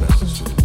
necessary.